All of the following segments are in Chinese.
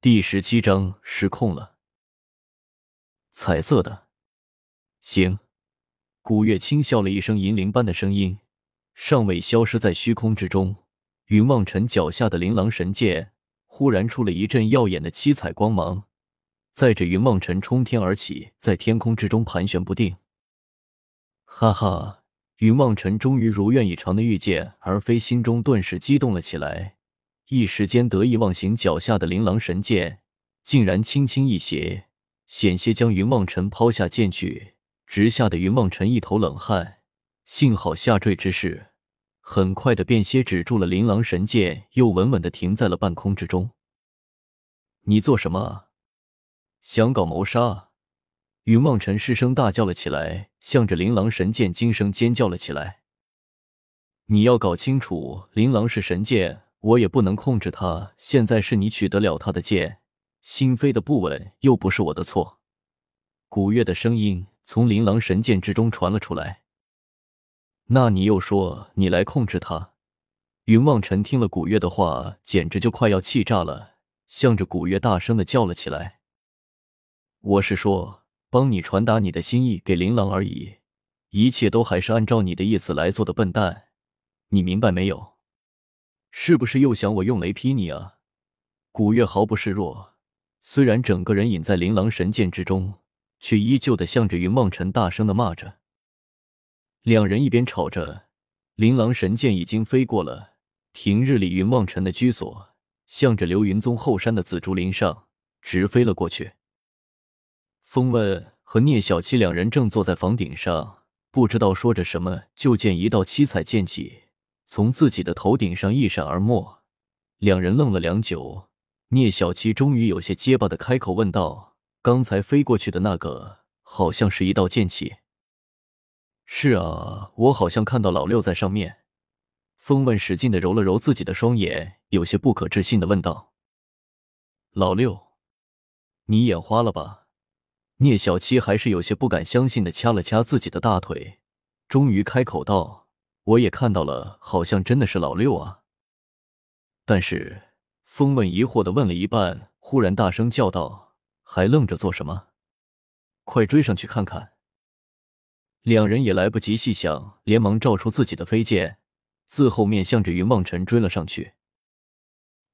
第十七章失控了。彩色的，行。古月轻笑了一声，银铃般的声音尚未消失在虚空之中。云望尘脚下的琳琅神剑忽然出了一阵耀眼的七彩光芒，载着云望尘冲天而起，在天空之中盘旋不定。哈哈！云望尘终于如愿以偿的遇见而非，心中顿时激动了起来。一时间得意忘形，脚下的琳琅神剑竟然轻轻一斜，险些将云望尘抛下剑去，直吓得云望尘一头冷汗。幸好下坠之势很快的便歇止住了，琳琅神剑又稳稳的停在了半空之中。你做什么？想搞谋杀？云望尘失声大叫了起来，向着琳琅神剑惊声尖叫了起来。你要搞清楚，琳琅是神剑。我也不能控制他。现在是你取得了他的剑，心飞的不稳，又不是我的错。古月的声音从琳琅神剑之中传了出来。那你又说你来控制他？云望尘听了古月的话，简直就快要气炸了，向着古月大声的叫了起来：“我是说，帮你传达你的心意给琳琅而已，一切都还是按照你的意思来做的，笨蛋，你明白没有？”是不是又想我用雷劈你啊？古月毫不示弱，虽然整个人隐在琳琅神剑之中，却依旧的向着云梦尘大声的骂着。两人一边吵着，琳琅神剑已经飞过了平日里云梦尘的居所，向着流云宗后山的紫竹林上直飞了过去。风问和聂小七两人正坐在房顶上，不知道说着什么，就见一道七彩剑气。从自己的头顶上一闪而没，两人愣了良久。聂小七终于有些结巴的开口问道：“刚才飞过去的那个，好像是一道剑气。”“是啊，我好像看到老六在上面。”风问使劲的揉了揉自己的双眼，有些不可置信的问道：“老六，你眼花了吧？”聂小七还是有些不敢相信的掐了掐自己的大腿，终于开口道。我也看到了，好像真的是老六啊！但是风问疑惑的问了一半，忽然大声叫道：“还愣着做什么？快追上去看看！”两人也来不及细想，连忙照出自己的飞剑，自后面向着云望尘追了上去。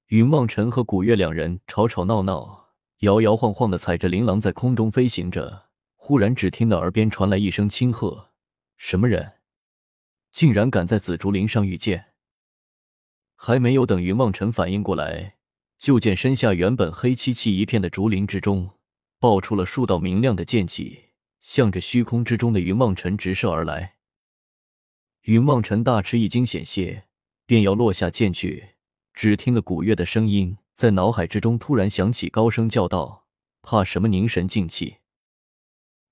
云望尘和古月两人吵吵闹闹，摇摇晃晃的踩着琳琅在空中飞行着。忽然，只听到耳边传来一声轻喝：“什么人？”竟然敢在紫竹林上遇见！还没有等云望尘反应过来，就见身下原本黑漆漆一片的竹林之中，爆出了数道明亮的剑气，向着虚空之中的云望尘直射而来。云望尘大吃一惊，险些便要落下剑去，只听得古月的声音在脑海之中突然响起，高声叫道：“怕什么？凝神静气！”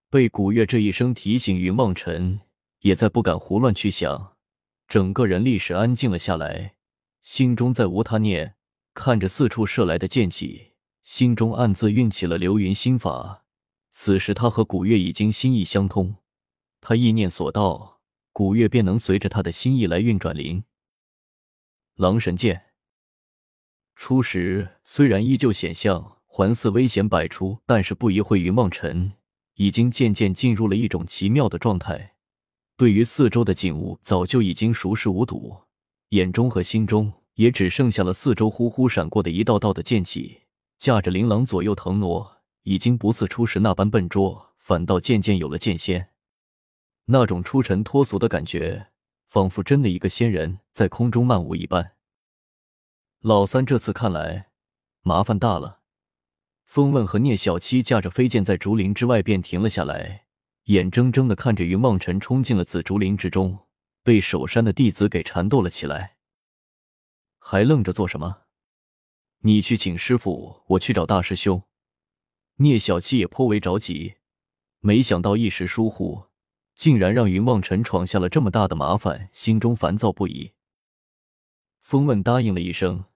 被古月这一声提醒，云望尘。也再不敢胡乱去想，整个人立时安静了下来，心中再无他念，看着四处射来的剑气，心中暗自运起了流云心法。此时他和古月已经心意相通，他意念所到，古月便能随着他的心意来运转。灵狼神剑初时虽然依旧显象环似危险百出，但是不一会，云梦尘已经渐渐进入了一种奇妙的状态。对于四周的景物，早就已经熟视无睹，眼中和心中也只剩下了四周呼呼闪过的一道道的剑气，驾着琳琅左右腾挪，已经不似初时那般笨拙，反倒渐渐有了剑仙。那种出尘脱俗的感觉，仿佛真的一个仙人在空中漫舞一般。老三这次看来麻烦大了。风问和聂小七驾着飞剑在竹林之外便停了下来。眼睁睁的看着云望尘冲进了紫竹林之中，被守山的弟子给缠斗了起来。还愣着做什么？你去请师傅，我去找大师兄。聂小七也颇为着急，没想到一时疏忽，竟然让云望尘闯下了这么大的麻烦，心中烦躁不已。风问答应了一声，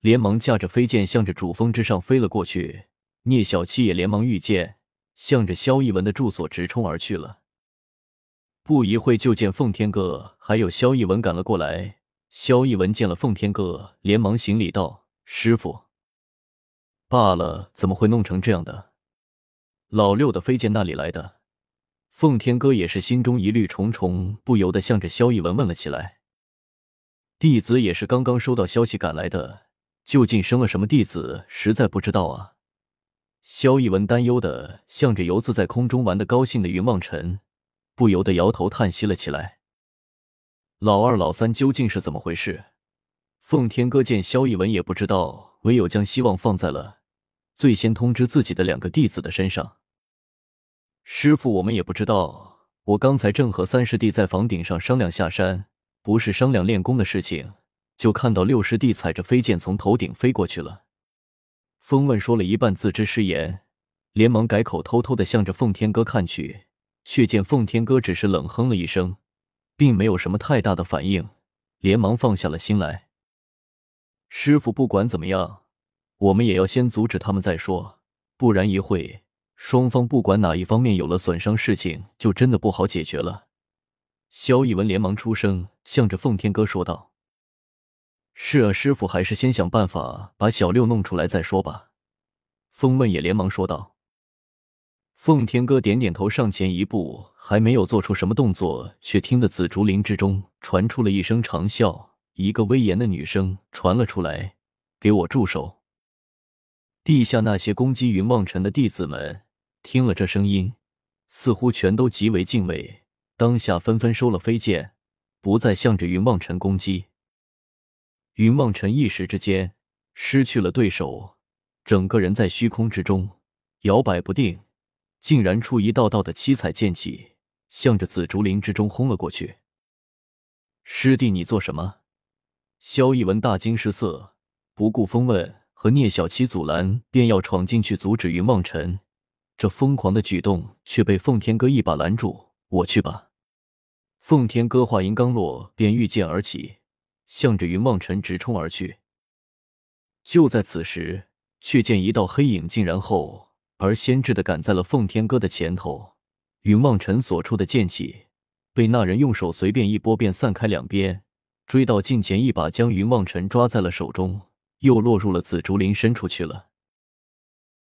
连忙驾着飞剑向着主峰之上飞了过去。聂小七也连忙御剑。向着萧逸文的住所直冲而去了。不一会，就见奉天哥还有萧逸文赶了过来。萧逸文见了奉天哥，连忙行礼道：“师傅。”罢了，怎么会弄成这样的？老六的飞剑那里来的？奉天哥也是心中疑虑重重，不由得向着萧逸文问了起来。弟子也是刚刚收到消息赶来的，究竟生了什么弟子，实在不知道啊。萧逸文担忧的向着游自在空中玩的高兴的云望尘，不由得摇头叹息了起来。老二、老三究竟是怎么回事？奉天哥见萧逸文也不知道，唯有将希望放在了最先通知自己的两个弟子的身上。师傅，我们也不知道。我刚才正和三师弟在房顶上商量下山。不是商量练功的事情，就看到六师弟踩着飞剑从头顶飞过去了。风问说了一半，自知失言，连忙改口，偷偷的向着奉天哥看去，却见奉天哥只是冷哼了一声，并没有什么太大的反应，连忙放下了心来。师傅，不管怎么样，我们也要先阻止他们再说，不然一会双方不管哪一方面有了损伤，事情就真的不好解决了。萧逸文连忙出声，向着奉天哥说道：“是啊，师傅，还是先想办法把小六弄出来再说吧。”风问也连忙说道。奉天哥点点头，上前一步，还没有做出什么动作，却听得紫竹林之中传出了一声长啸，一个威严的女声传了出来：“给我住手！”地下那些攻击云望尘的弟子们听了这声音，似乎全都极为敬畏。当下纷纷收了飞剑，不再向着云望尘攻击。云梦尘一时之间失去了对手，整个人在虚空之中摇摆不定，竟然出一道道的七彩剑气，向着紫竹林之中轰了过去。师弟，你做什么？萧逸文大惊失色，不顾风问和聂小七阻拦，便要闯进去阻止云梦尘。这疯狂的举动却被奉天哥一把拦住：“我去吧。”奉天哥话音刚落，便御剑而起，向着云望尘直冲而去。就在此时，却见一道黑影竟然后而先至的赶在了奉天哥的前头。云望尘所出的剑气被那人用手随便一拨，便散开两边，追到近前，一把将云望尘抓在了手中，又落入了紫竹林深处去了。